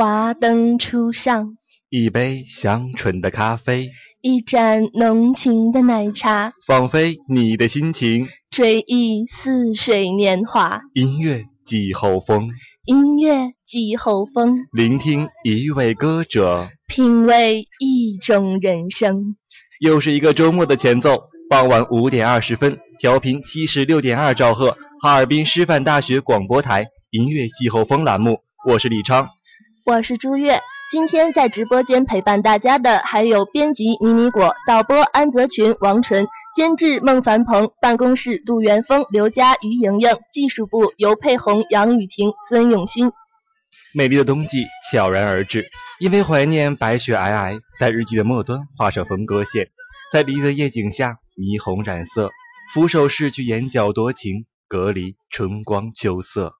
华灯初上，一杯香醇的咖啡，一盏浓情的奶茶，放飞你的心情。追忆似水年华。音乐季候风，音乐季候风，聆听一位歌者。品味一种人生。又是一个周末的前奏，傍晚五点二十分，调频七十六点二兆赫，哈尔滨师范大学广播台音乐季候风栏目，我是李昌。我是朱月，今天在直播间陪伴大家的还有编辑迷你果、导播安泽群、王纯、监制孟凡鹏、办公室杜元峰、刘佳、于莹莹、技术部尤佩红、杨雨婷、孙永新。美丽的冬季悄然而至，因为怀念白雪皑皑，在日记的末端画上分割线，在离的夜景下霓虹染色，俯首拭去眼角多情，隔离春光秋色。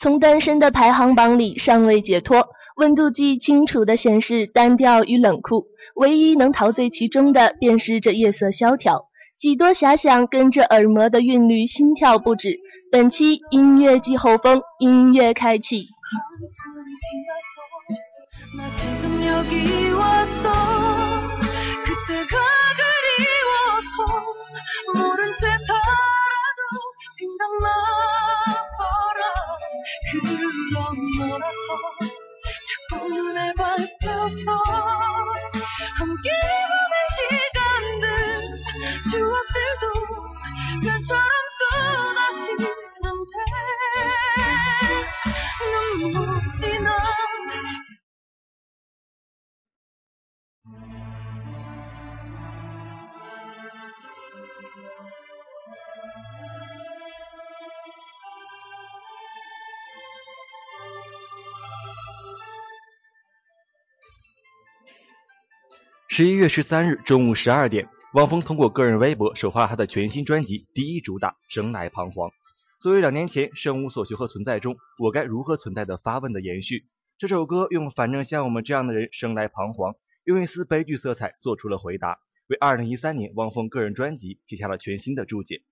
从单身的排行榜里尚未解脱，温度计清楚地显示单调与冷酷，唯一能陶醉其中的便是这夜色萧条。几多遐想跟着耳膜的韵律心跳不止。本期音乐季后风，音乐开启。 눈에 밟혀서 함께 보낸 시간들 추억들도 별처럼 十一月十三日中午十二点，汪峰通过个人微博首发了他的全新专辑第一主打《生来彷徨》。作为两年前《生无所求和存在》中“我该如何存在”的发问的延续，这首歌用“反正像我们这样的人生来彷徨”，用一丝悲剧色彩做出了回答，为二零一三年汪峰个人专辑写下了全新的注解。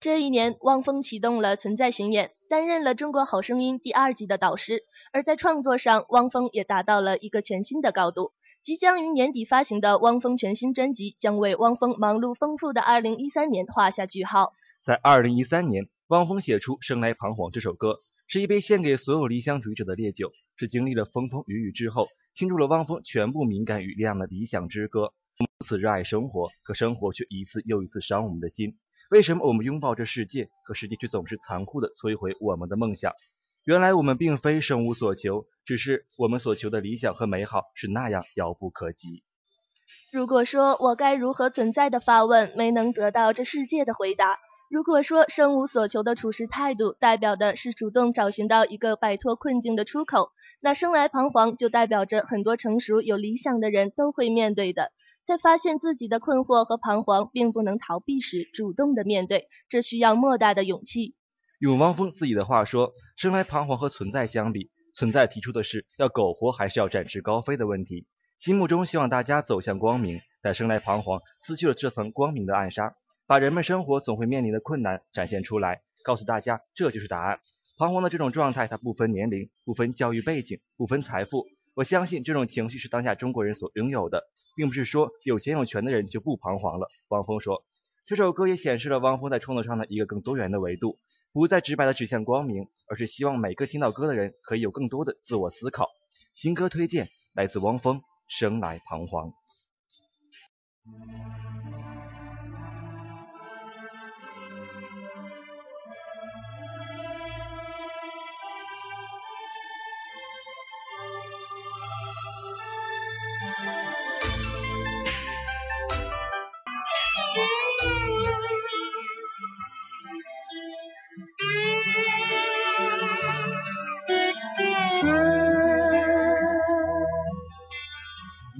这一年，汪峰启动了存在巡演，担任了《中国好声音》第二季的导师。而在创作上，汪峰也达到了一个全新的高度。即将于年底发行的汪峰全新专辑，将为汪峰忙碌丰富的2013年画下句号。在二零一三年，汪峰写出《生来彷徨》这首歌，是一杯献给所有理想主义者的烈酒，是经历了风风雨雨之后，倾注了汪峰全部敏感与力量的理想之歌。如此热爱生活，可生活却一次又一次伤我们的心。为什么我们拥抱着世界，可世界却总是残酷地摧毁我们的梦想？原来我们并非生无所求，只是我们所求的理想和美好是那样遥不可及。如果说我该如何存在的发问没能得到这世界的回答，如果说生无所求的处事态度代表的是主动找寻到一个摆脱困境的出口，那生来彷徨就代表着很多成熟有理想的人都会面对的。在发现自己的困惑和彷徨并不能逃避时，主动的面对，这需要莫大的勇气。用汪峰自己的话说：“生来彷徨和存在相比，存在提出的是要苟活还是要展翅高飞的问题。心目中希望大家走向光明，但生来彷徨撕去了这层光明的暗纱，把人们生活总会面临的困难展现出来，告诉大家这就是答案。彷徨的这种状态，它不分年龄，不分教育背景，不分财富。我相信这种情绪是当下中国人所拥有的，并不是说有钱有权的人就不彷徨了。”汪峰说。这首歌也显示了汪峰在创作上的一个更多元的维度，不再直白的指向光明，而是希望每个听到歌的人可以有更多的自我思考。新歌推荐来自汪峰，《生来彷徨》。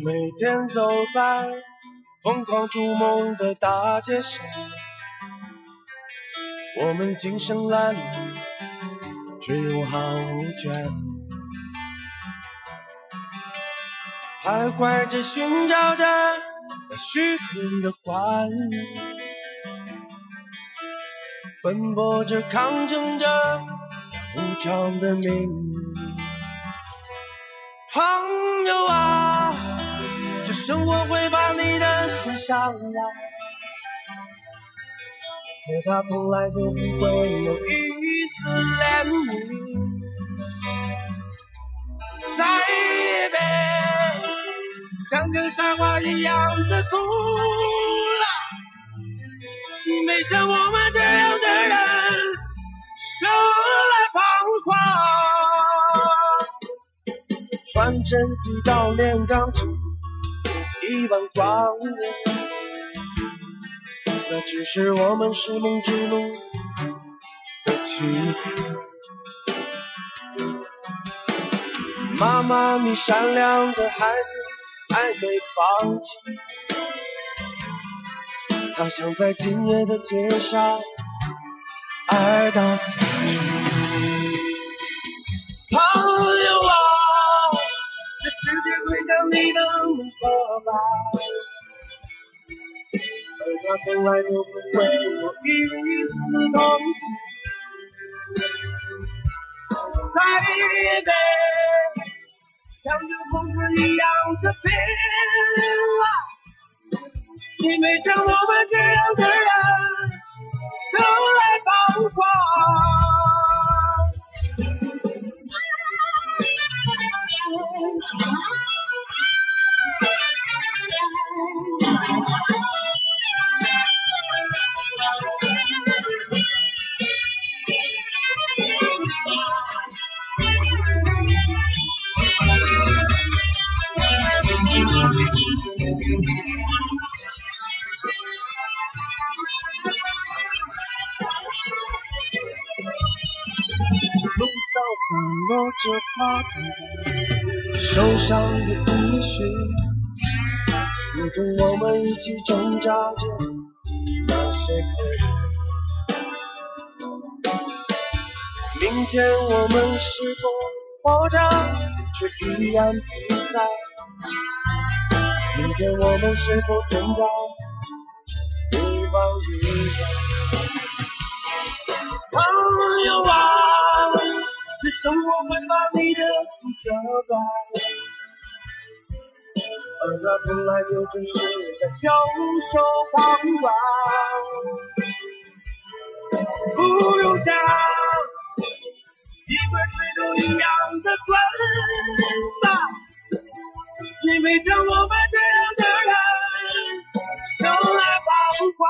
每天走在疯狂逐梦的大街上，我们精神褴褛，却又毫无倦意，徘徊着寻找着那虚空的欢愉，奔波着抗争着那无常的命，朋友啊。生活会把你的心伤了，可它从来就不会有一丝怜悯。再也别像个傻瓜一样的哭了，没像我们这样的人生来彷徨，传真机到炼钢厂。光年，那只是我们是梦之路的起点。妈妈，你善良的孩子还没放弃，他想在今夜的街上爱到死去。会将你的梦。而他从来就不会有一丝同情。再也别像个疯子一样的拼了，你没像我们这样的人生来彷徨。散落着花朵，受伤的衣裙，如同我们一起挣扎着那些困明天我们是否活着，却依然不在？明天我们是否存在？一方一人，朋友啊。生活会把你的苦责怪，而他从来就只是在享受旁观。不用想，一块水都一样的滚吧，因为像我们这样的人，生来彷徨。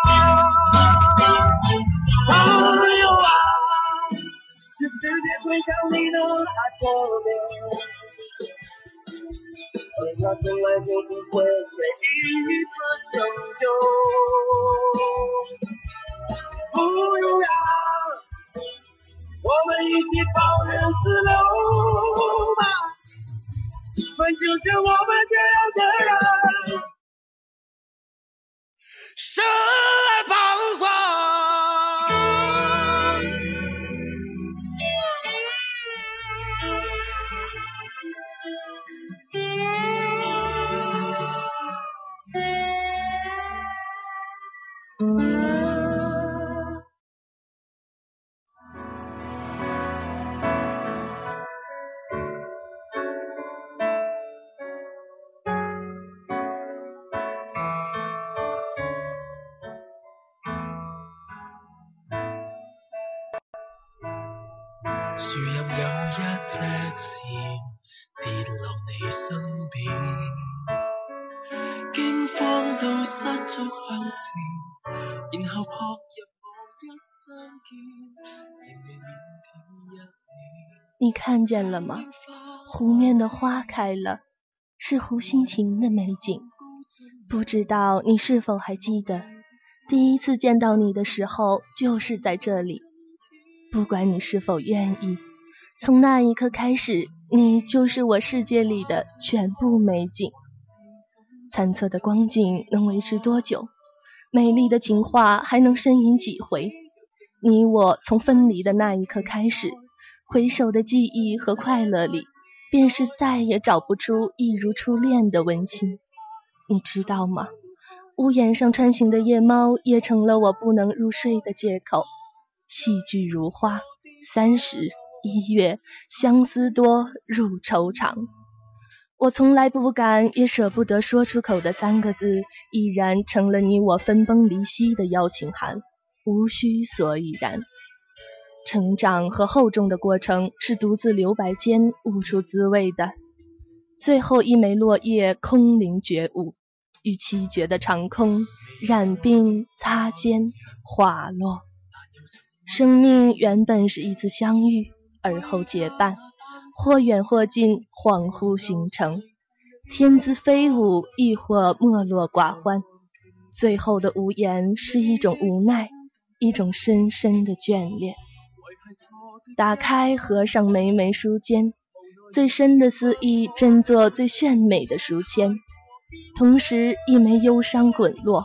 会将你的爱破灭，而他从来就不会给予一次拯救。不如让我们一起放任自流。吧，反正像我们这样的人，生来彷徨。看见了吗？湖面的花开了，是湖心亭的美景。不知道你是否还记得，第一次见到你的时候就是在这里。不管你是否愿意，从那一刻开始，你就是我世界里的全部美景。残测的光景能维持多久？美丽的情话还能呻吟几回？你我从分离的那一刻开始，回首的记忆和快乐里，便是再也找不出一如初恋的温馨。你知道吗？屋檐上穿行的夜猫也成了我不能入睡的借口。戏剧如花，三十一月，相思多，入愁肠。我从来不敢也舍不得说出口的三个字，已然成了你我分崩离析的邀请函，无需所以然。成长和厚重的过程是独自留白间悟出滋味的。最后一枚落叶空灵觉悟，与凄绝的长空染鬓擦肩滑落。生命原本是一次相遇，而后结伴，或远或近，恍惚形成。天姿飞舞，亦或没落寡欢。最后的无言是一种无奈，一种深深的眷恋。打开合上每每书签，最深的思意振作最炫美的书签，同时一枚忧伤滚落，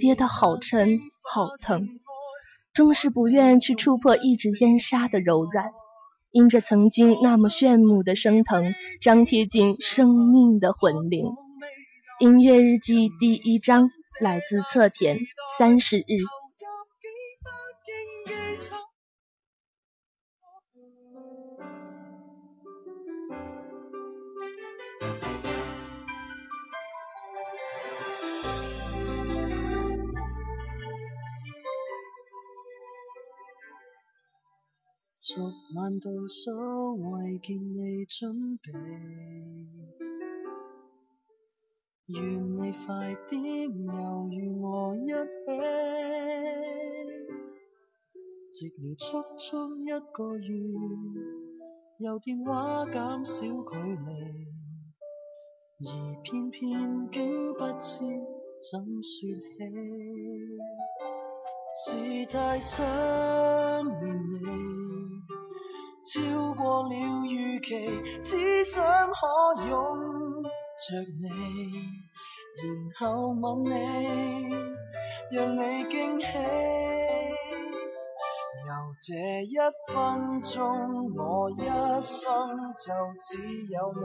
跌得好沉好疼。终是不愿去触破一纸烟纱的柔软，因着曾经那么炫目的升腾，张贴进生命的魂灵。音乐日记第一章来自侧田，三十日。昨晚倒數為見你準備，願你快啲又與我一起。寂寥足足一個月，由電話減少距離，而偏偏竟不知怎說起，是太想念你。超過了預期，只想可拥着你，然後吻你，讓你驚喜。由這一分鐘，我一生就只有你。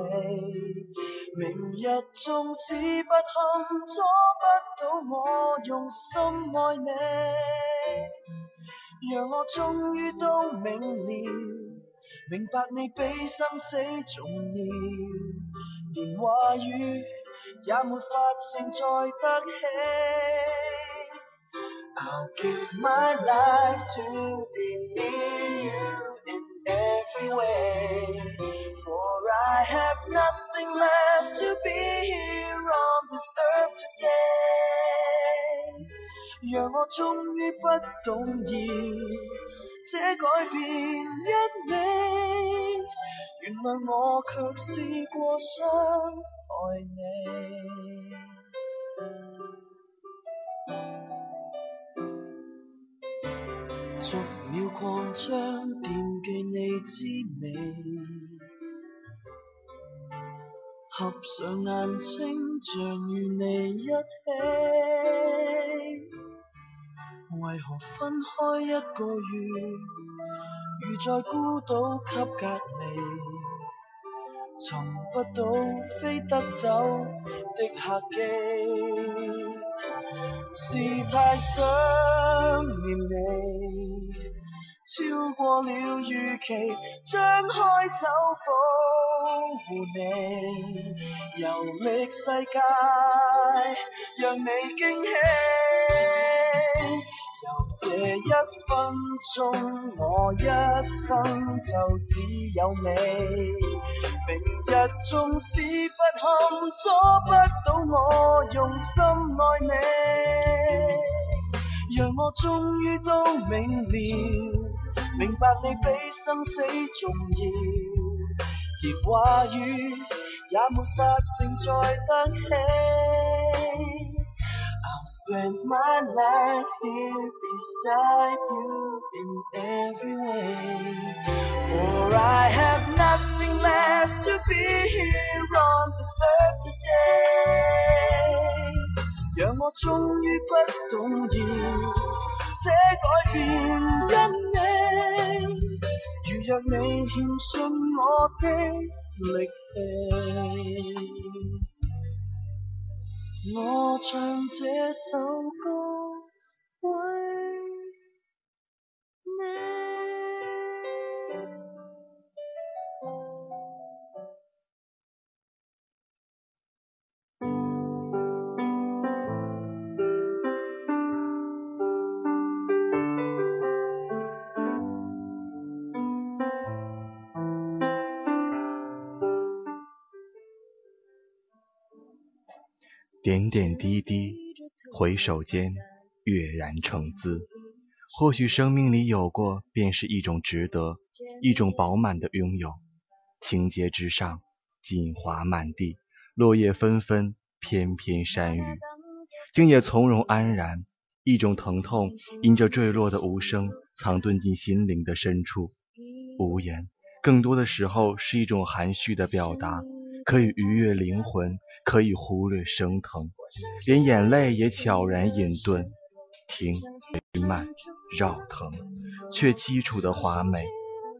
明日縱使不堪，阻不到我用心愛你，讓我終於都明了。明白你比生死重要，连话语也没法承載得起。I'll give my life to be near you in every way, for I have nothing left to be here on this earth today。让我終於不動搖。这改变，原来我却试过伤害你。逐秒扩张，惦记你滋味，合上眼睛，像与你一起。为何分开一个月，如在孤岛给隔离，寻不到飞得走的客机，是太想念你，超过了预期，张开手保护你，游历世界，让你惊喜。这一分钟，我一生就只有你。明日纵使不堪，阻不到我用心爱你。让我终于都明了，明白你比生死重要，连话语也没法承载得起。Spend my life here beside you in every way. For I have nothing left to be here on this earth today. 让我终于不动摇，这改变因你。如若你欠信我的力气。 我唱这首歌为你。点点滴滴，回首间，跃然成姿。或许生命里有过，便是一种值得，一种饱满的拥有。情节之上，锦华满地，落叶纷纷，翩翩山雨，竟也从容安然。一种疼痛，因着坠落的无声，藏遁进心灵的深处，无言。更多的时候，是一种含蓄的表达。可以愉悦灵魂，可以忽略升腾，连眼泪也悄然隐遁。听，慢，绕腾，却凄楚的华美，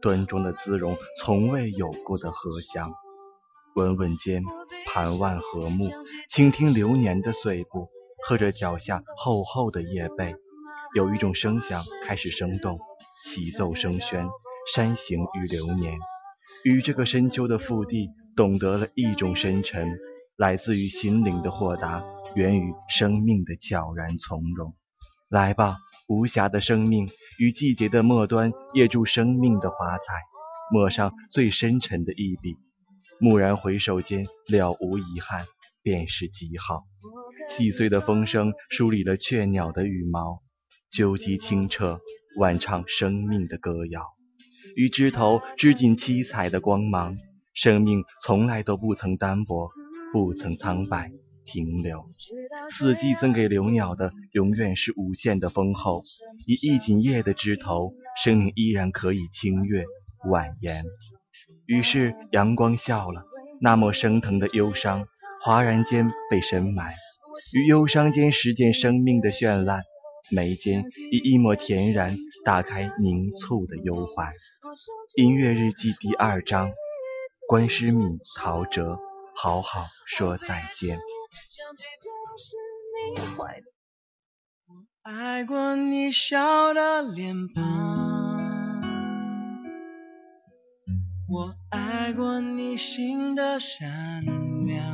端庄的姿容，从未有过的荷香。稳稳间，盘腕和睦，倾听流年的碎步，和着脚下厚厚的叶被，有一种声响开始生动，起奏声喧，山行与流年，与这个深秋的腹地。懂得了一种深沉，来自于心灵的豁达，源于生命的悄然从容。来吧，无暇的生命，于季节的末端，掖住生命的华彩，抹上最深沉的一笔。蓦然回首间，了无遗憾，便是极好。细碎的风声梳理了雀鸟的羽毛，究极清澈，婉唱生命的歌谣，与枝头织进七彩的光芒。生命从来都不曾单薄，不曾苍白停留。四季赠给留鸟的，永远是无限的丰厚。以一锦叶的枝头，生命依然可以清越婉言。于是阳光笑了，那抹升腾的忧伤，哗然间被深埋。于忧伤间实践生命的绚烂，眉间以一抹恬然打开凝促的忧怀。音乐日记第二章。关诗敏、陶喆，好好说再见。我爱过你笑的脸庞，我爱过你心的善良，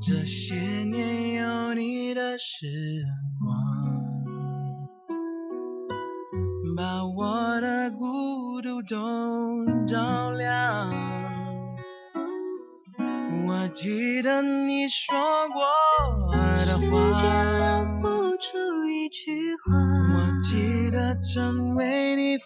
这些年有你的时记得你说过的话。时间留不出一句话我记得曾为你疯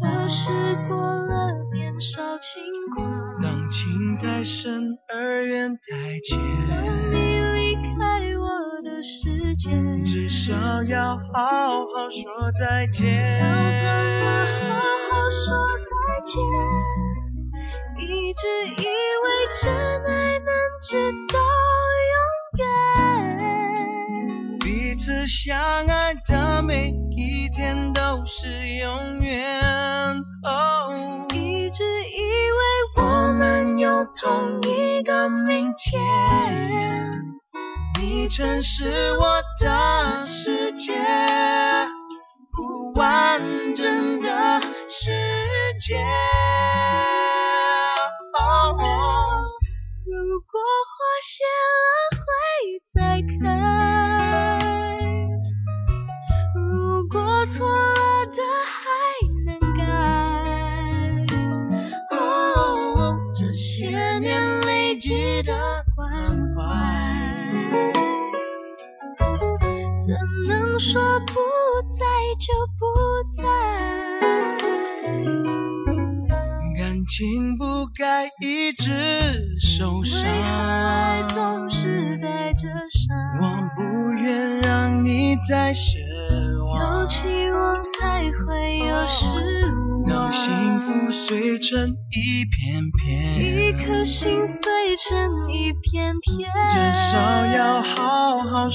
狂。可是过了年少轻狂，当情太深而缘太浅，当你离开我的世界，至少要好好说再见。要怎么好好说再见？一直以为真爱能直到永远。彼此相爱的每一天都是永远。哦，一直以为我们有同一个明天，你曾是我的世界，不完整的世界。如果花谢了会再开，如果错了的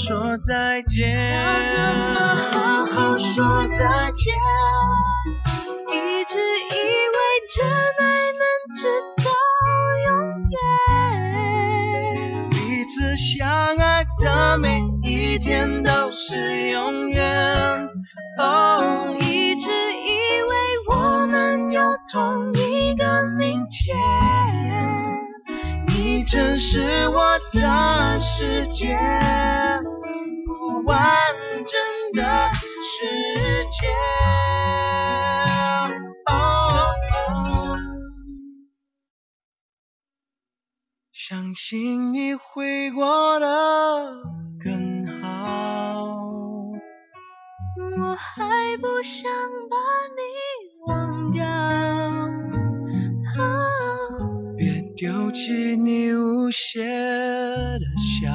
说再见。要怎么好好说再见？过得更好。我还不想把你忘掉。别丢弃你无邪的笑，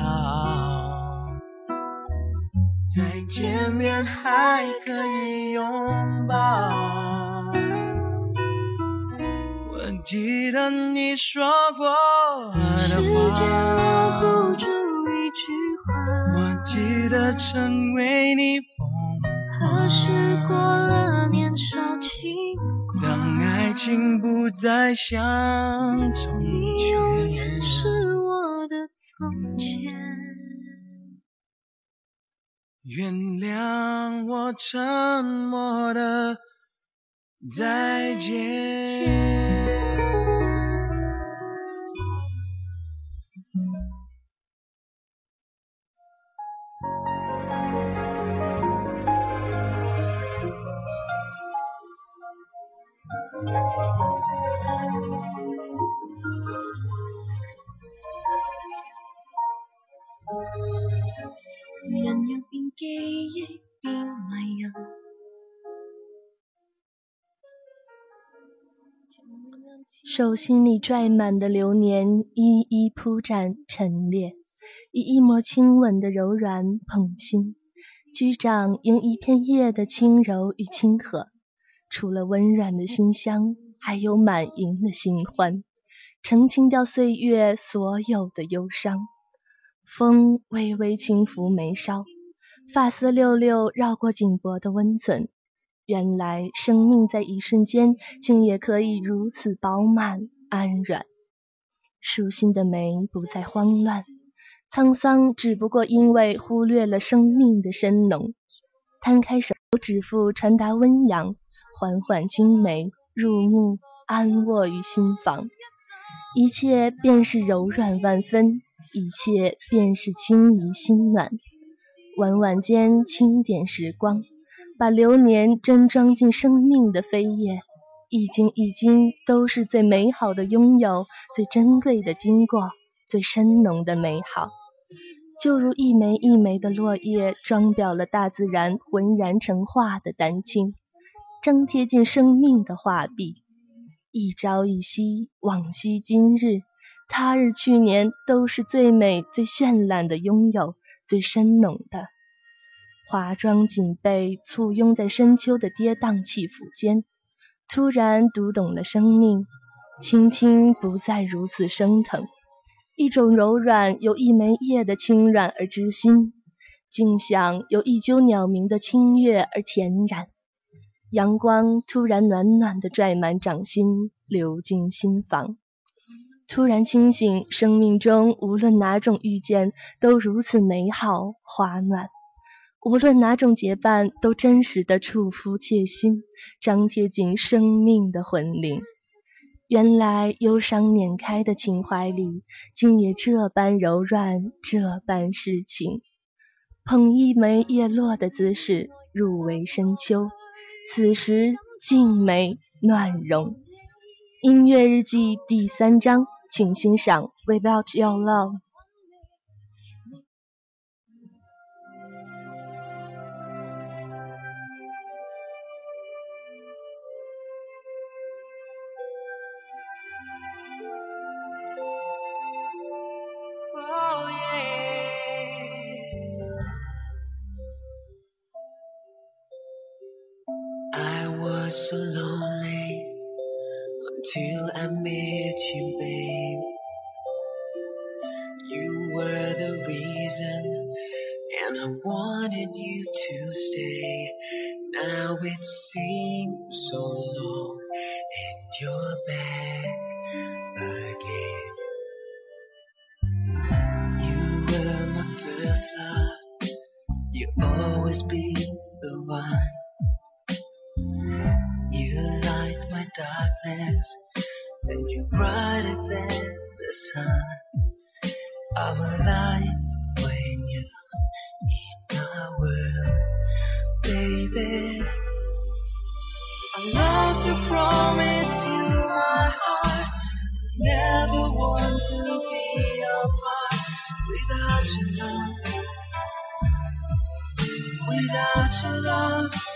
再见面还可以拥抱。我记得你说过的间留话不，住一句话。的成为你疯何时过了年少轻狂，当爱情不再像从前你永远。是我的从前。原谅我沉默的再见。人若變記憶，手心里拽满的流年，一一铺展陈列，以一抹亲吻的柔软捧心，居掌迎一片叶的轻柔与亲和。除了温软的馨香，还有满盈的新欢，澄清掉岁月所有的忧伤。风微微轻拂眉梢，发丝溜溜绕过颈脖的温存。原来生命在一瞬间，竟也可以如此饱满安软。舒心的眉不再慌乱，沧桑只不过因为忽略了生命的深浓。摊开手指腹传达温阳，缓缓惊眉入目，安卧于心房。一切便是柔软万分，一切便是轻怡心暖。晚晚间轻点时光。把流年真装进生命的扉页，一斤一斤都是最美好的拥有，最珍贵的经过，最深浓的美好。就如一枚一枚的落叶，装裱了大自然浑然成画的丹青，张贴进生命的画壁。一朝一夕，往昔今日，他日去年，都是最美、最绚烂的拥有，最深浓的。华装锦被，簇拥在深秋的跌宕起伏间，突然读懂了生命，倾听不再如此生疼。一种柔软，由一枚叶的轻软而知心；静享，由一鸠鸟鸣的清悦而恬然。阳光突然暖暖的拽满掌心，流进心房。突然清醒，生命中无论哪种遇见，都如此美好花暖；无论哪种结伴，都真实的触肤切心，张贴进生命的魂灵。原来忧伤碾开的情怀里，竟也这般柔软，这般诗情。捧一枚叶落的姿势，入围深秋。此时静美暖融。音乐日记第三章，请欣赏《Without Your Love》。And you're brighter than the sun. I'm alive when you're in my world, baby. I love to promise you my heart, never want to be apart without your love, without your love.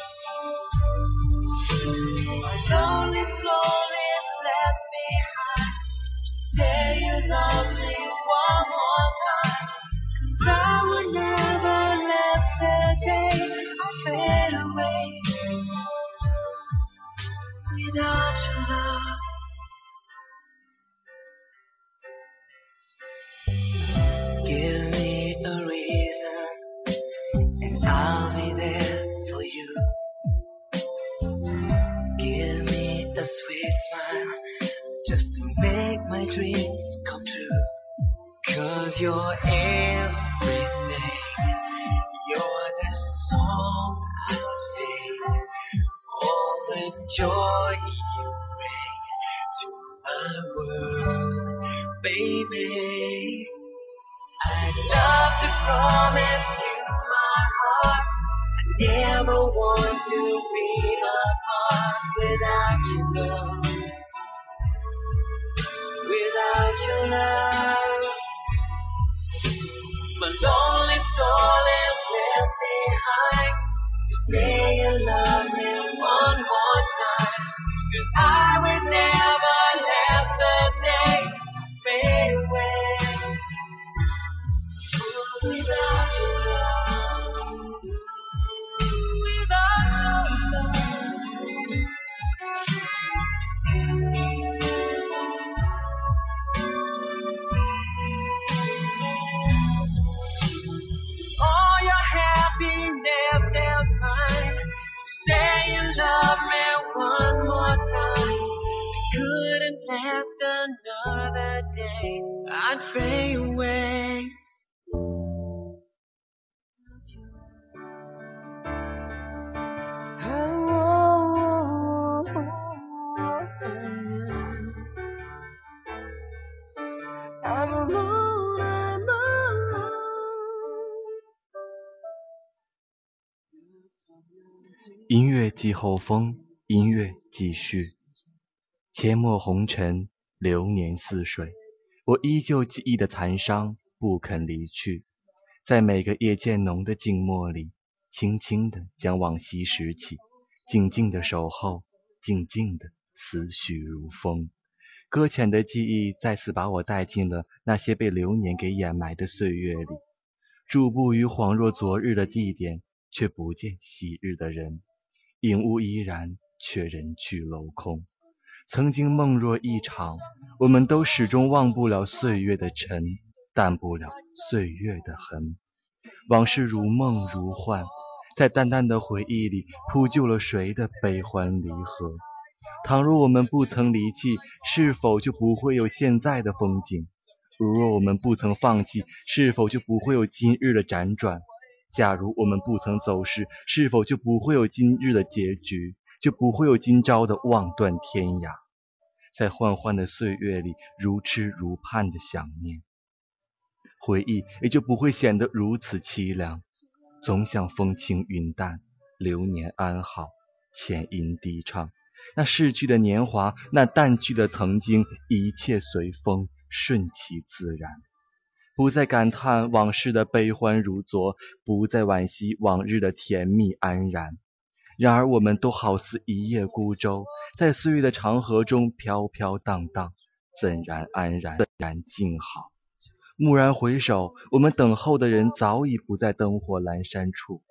You're everything, you're the song I sing, all the joy you bring to my world, baby. I'd love to promise you my heart. I never want to be apart without your love. Without your love, 卑微音乐季后风，音乐继续，阡陌红尘，流年似水。我依旧记忆的残伤，不肯离去。在每个夜渐浓的静默里，轻轻地将往昔拾起，静静的守候，静静的思绪如风。搁浅的记忆再次把我带进了那些被流年给掩埋的岁月里，驻步于恍若昨日的地点，却不见昔日的人，影物依然，却人去楼空。曾经梦若一场，我们都始终忘不了岁月的尘，淡不了岁月的痕。往事如梦如幻，在淡淡的回忆里铺就了谁的悲欢离合。倘若我们不曾离弃，是否就不会有现在的风景？如若我们不曾放弃，是否就不会有今日的辗转？假如我们不曾走失，是否就不会有今日的结局？就不会有今朝的望断天涯？在幻幻的岁月里，如痴如盼的想念，回忆也就不会显得如此凄凉。总想风轻云淡，流年安好，浅吟低唱。那逝去的年华，那淡去的曾经，一切随风，顺其自然。不再感叹往事的悲欢如昨，不再惋惜往日的甜蜜安然。然而，我们都好似一叶孤舟，在岁月的长河中飘飘荡荡，怎然安然，怎然静好？蓦然回首，我们等候的人早已不在灯火阑珊处。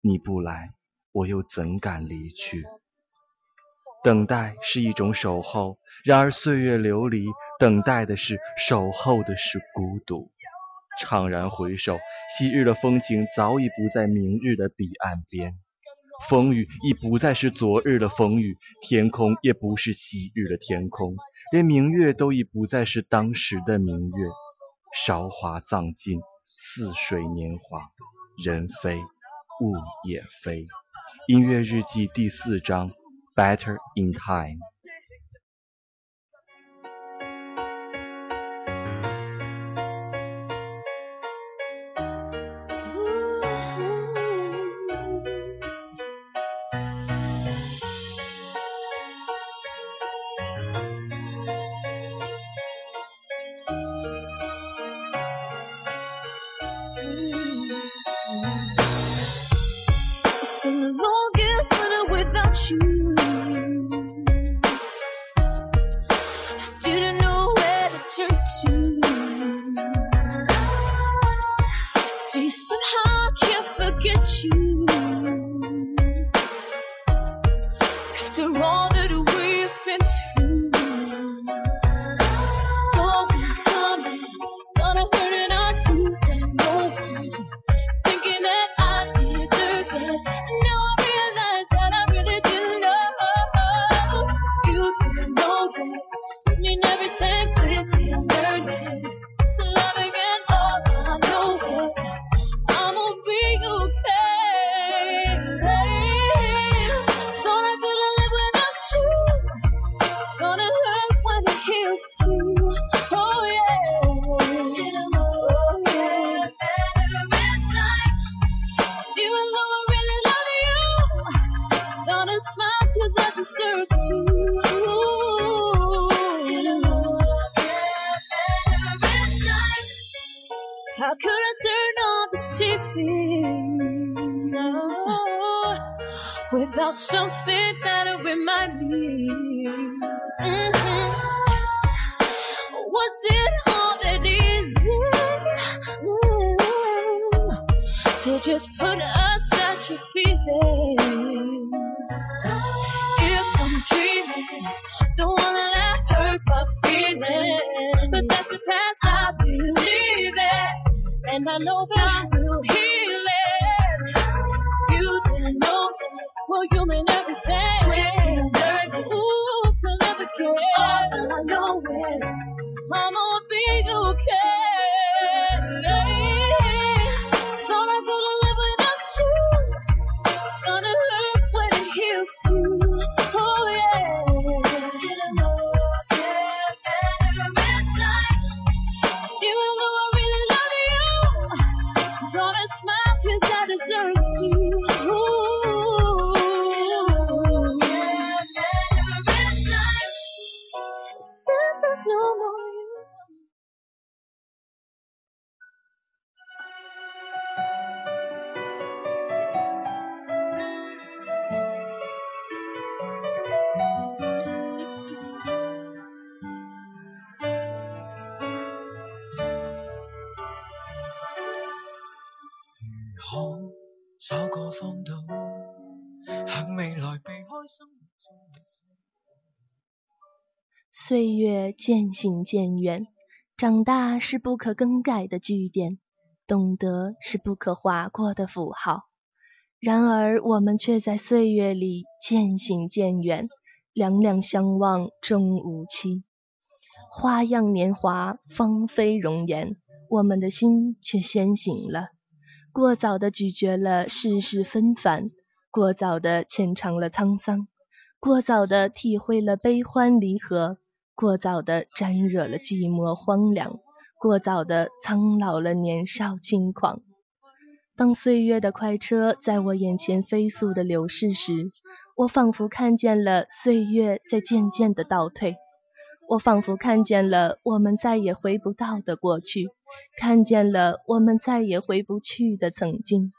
你不来，我又怎敢离去？等待是一种守候，然而岁月流离，等待的是守候的是孤独。怅然回首，昔日的风景早已不在明日的彼岸边，风雨已不再是昨日的风雨，天空也不是昔日的天空，连明月都已不再是当时的明月。韶华葬尽，似水年华，人非，物也非。音乐日记第四章。better in time. 渐行渐远，长大是不可更改的句点，懂得是不可划过的符号。然而，我们却在岁月里渐行渐远，两两相望终无期。花样年华，芳菲容颜，我们的心却先行了。过早的咀嚼了世事纷繁，过早的浅尝了沧桑，过早的体会了悲欢离合，过早的沾惹了寂寞荒凉，过早的苍老了年少轻狂。当岁月的快车在我眼前飞速的流逝时，我仿佛看见了岁月在渐渐的倒退，我仿佛看见了我们再也回不到的过去。看见了我们再也回不去的曾经，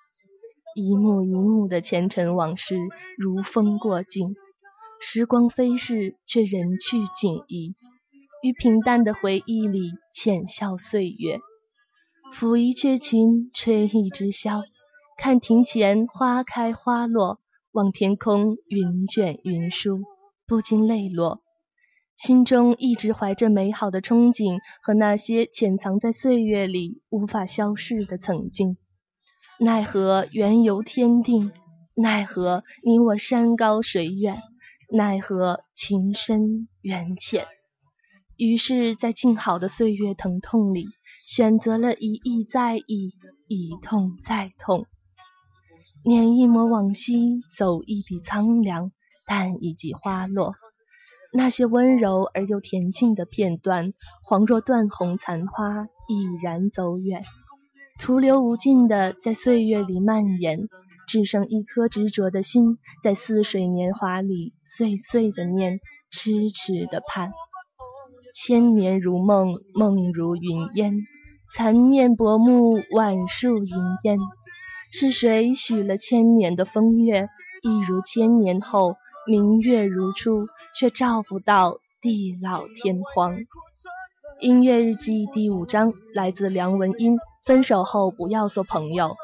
一幕一幕的前尘往事如风过境，时光飞逝，却人去景移。于平淡的回忆里浅笑岁月，抚一阙琴，吹一支箫，看庭前花开花落，望天空云卷云舒，不禁泪落。心中一直怀着美好的憧憬和那些潜藏在岁月里无法消逝的曾经，奈何缘由天定，奈何你我山高水远，奈何情深缘浅。于是，在静好的岁月疼痛里，选择了一意再意，一痛再痛，捻一抹往昔，走一笔苍凉，淡一季花落。那些温柔而又恬静的片段，恍若断红残花，已然走远，徒留无尽的在岁月里蔓延，只剩一颗执着的心，在似水年华里碎碎的念，痴痴的盼。千年如梦，梦如云烟，残念薄暮，晚树云烟。是谁许了千年的风月，一如千年后。明月如初，却照不到地老天荒。音乐日记第五章来自梁文音。分手后不要做朋友。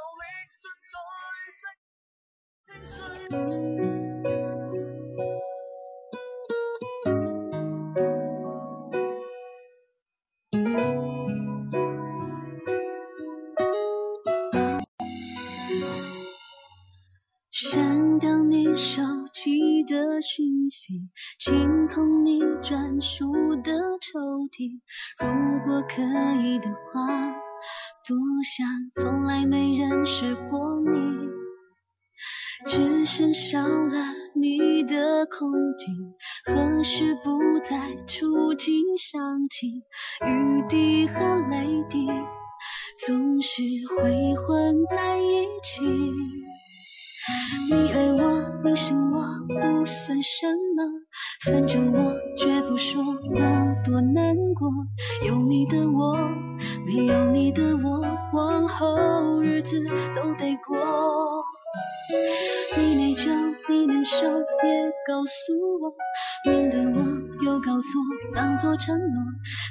承诺。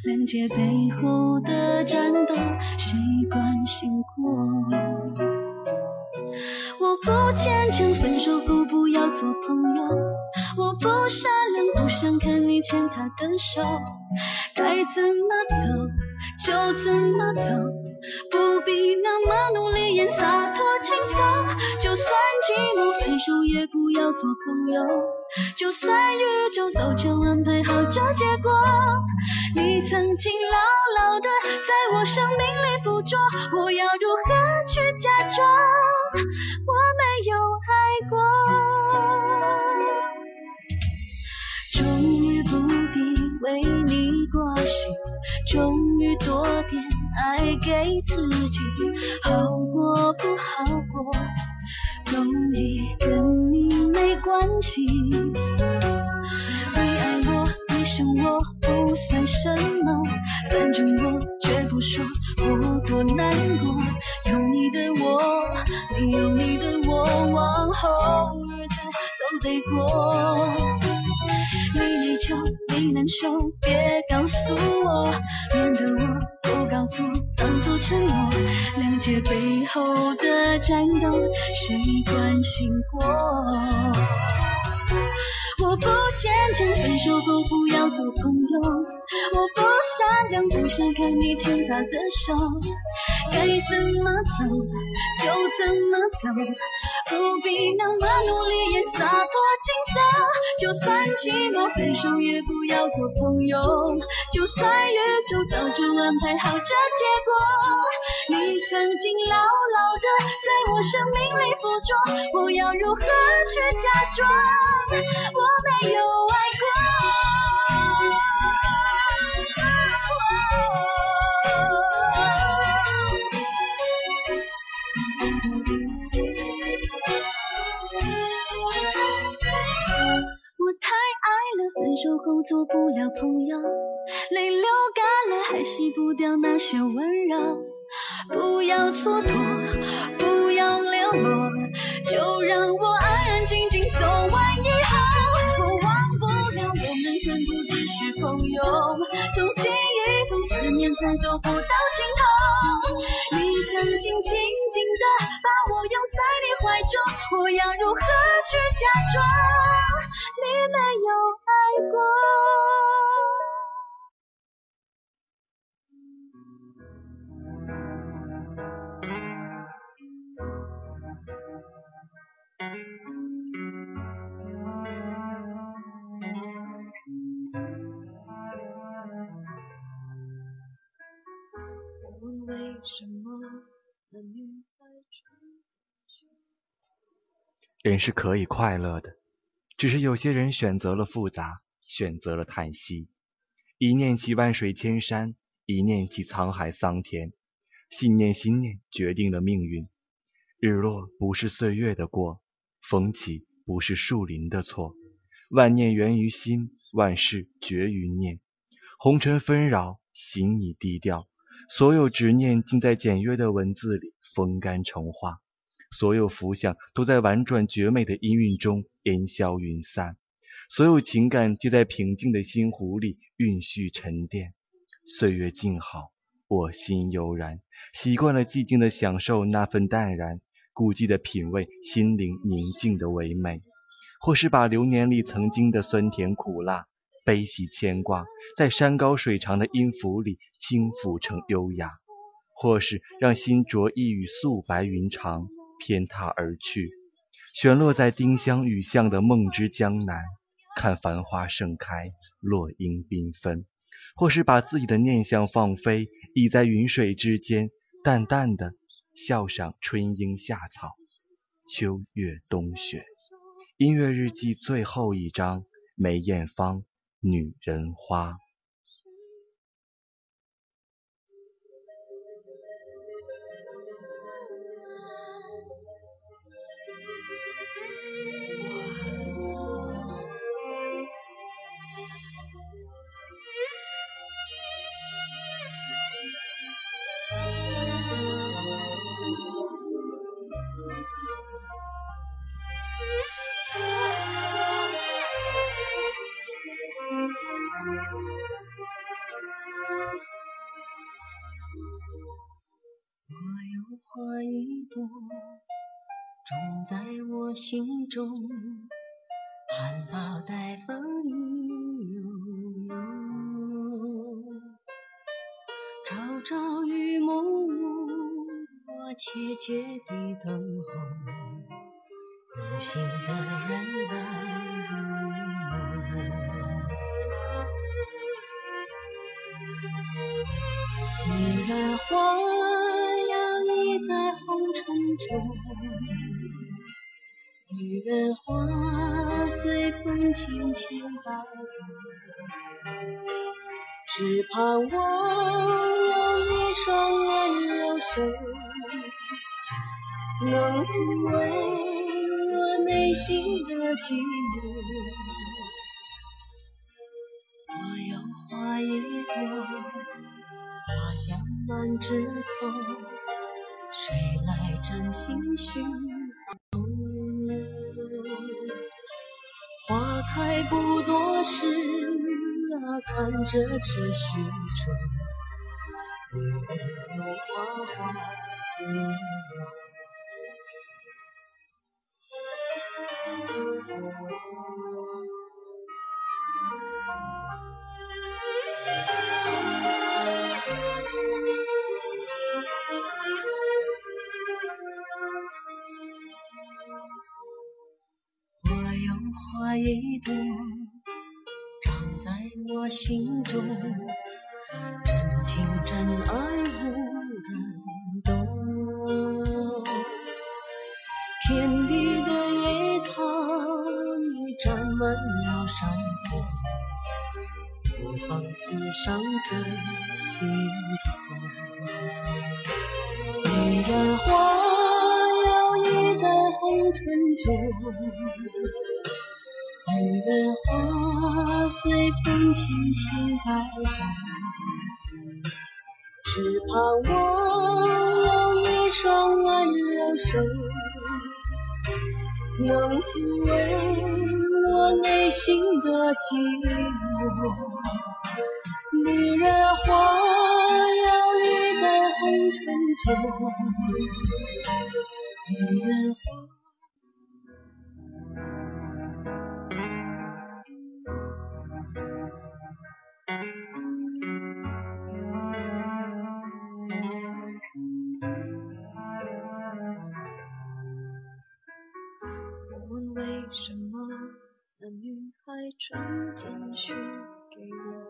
谅解背后的战斗，谁关心过？我不坚强，分手后不要做朋友。我不善良，不想看你牵他的手。该怎么走就怎么走，不必那么努力演洒脱轻松。就算寂寞，分手也不要做朋友。就算宇宙早就安排好这结果，你曾经牢牢的在我生命里捕捉，我要如何去假装？我没有爱过，终于不必为你挂心，终于多点爱给自己，好过不好过，容易跟你没关系。你爱我，你想我，不算什么，反正我绝不说我多难过。有你的我，没有你的我，往后日子都得过。你内疚，你难受，别告诉我，免得我不搞错，当作承诺，谅解背后的战斗，谁关心过？我不坚强，分手后不要做朋友。我不善良，不想看你牵他的手。该怎么走就怎么走，不必那么努力也洒脱轻松。就算寂寞，分手也不要做朋友。就算宇宙早就安排好这结果，你曾经牢牢的在我生命里附着，我要如何去假装我没有爱过？我太爱了，分手后做不了朋友，泪流干了还洗不掉那些温柔。不要蹉跎，不要流落，就让我安安静静走完以后。我忘不了我们曾不只是朋友，从今以后思念再走不到尽头。你曾经紧紧的把我拥在你怀中，我要如何去假装你没有爱过？人是可以快乐的，只是有些人选择了复杂，选择了叹息。一念起万水千山，一念起沧海桑田。信念，心念决定了命运。日落不是岁月的过，风起不是树林的错。万念源于心，万事决于念。红尘纷扰，心已低调。所有执念尽在简约的文字里风干成花，所有浮想都在婉转绝美的音韵中烟消云散，所有情感皆在平静的心湖里蕴蓄沉淀。岁月静好，我心悠然，习惯了寂静的享受那份淡然，孤寂的品味心灵宁静的唯美，或是把流年里曾经的酸甜苦辣。悲喜牵挂，在山高水长的音符里轻抚成优雅，或是让心着意于素白云长，偏踏而去，旋落在丁香雨巷的梦之江南，看繁花盛开，落英缤纷；或是把自己的念想放飞，倚在云水之间，淡淡的笑赏春樱夏草，秋月冬雪。音乐日记最后一章，梅艳芳。女人花。在我心中，含苞待放意悠悠。朝朝与暮暮，我切切地等候，有心的人来入梦。女人花摇曳在红尘中，任花随风轻轻摆动，只盼望有一双温柔手，能抚慰我内心的寂寞。是啊，看着这虚愁，也有花花似梦。什么那女孩传简讯给我？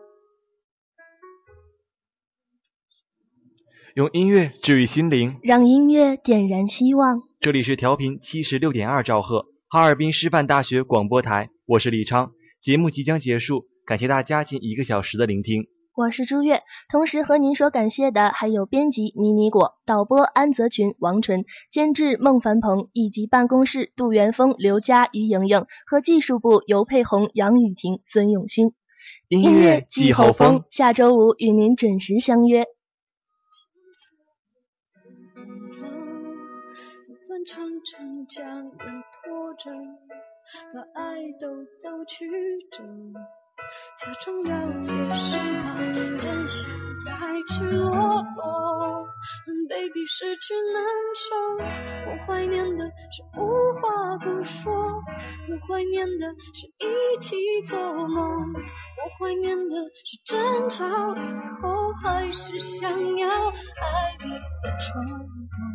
用音乐治愈心灵，让音乐点燃希望。这里是调频七十六点二兆赫，哈尔滨师范大学广播台，我是李昌。节目即将结束，感谢大家近一个小时的聆听。我是朱月，同时和您说感谢的还有编辑妮妮果、导播安泽群、王纯、监制孟凡鹏，以及办公室杜元峰、刘佳、于莹莹和技术部尤佩红、杨雨婷、孙永新。音乐季候风，下周五与您准时相约。钻长城将人拖着，把爱都走曲折。假装了解是怕真相太赤裸，baby 失去难受。我怀念的是无话不说，我怀念的是一起做梦，我怀念的是争吵以后还是想要爱你的冲动。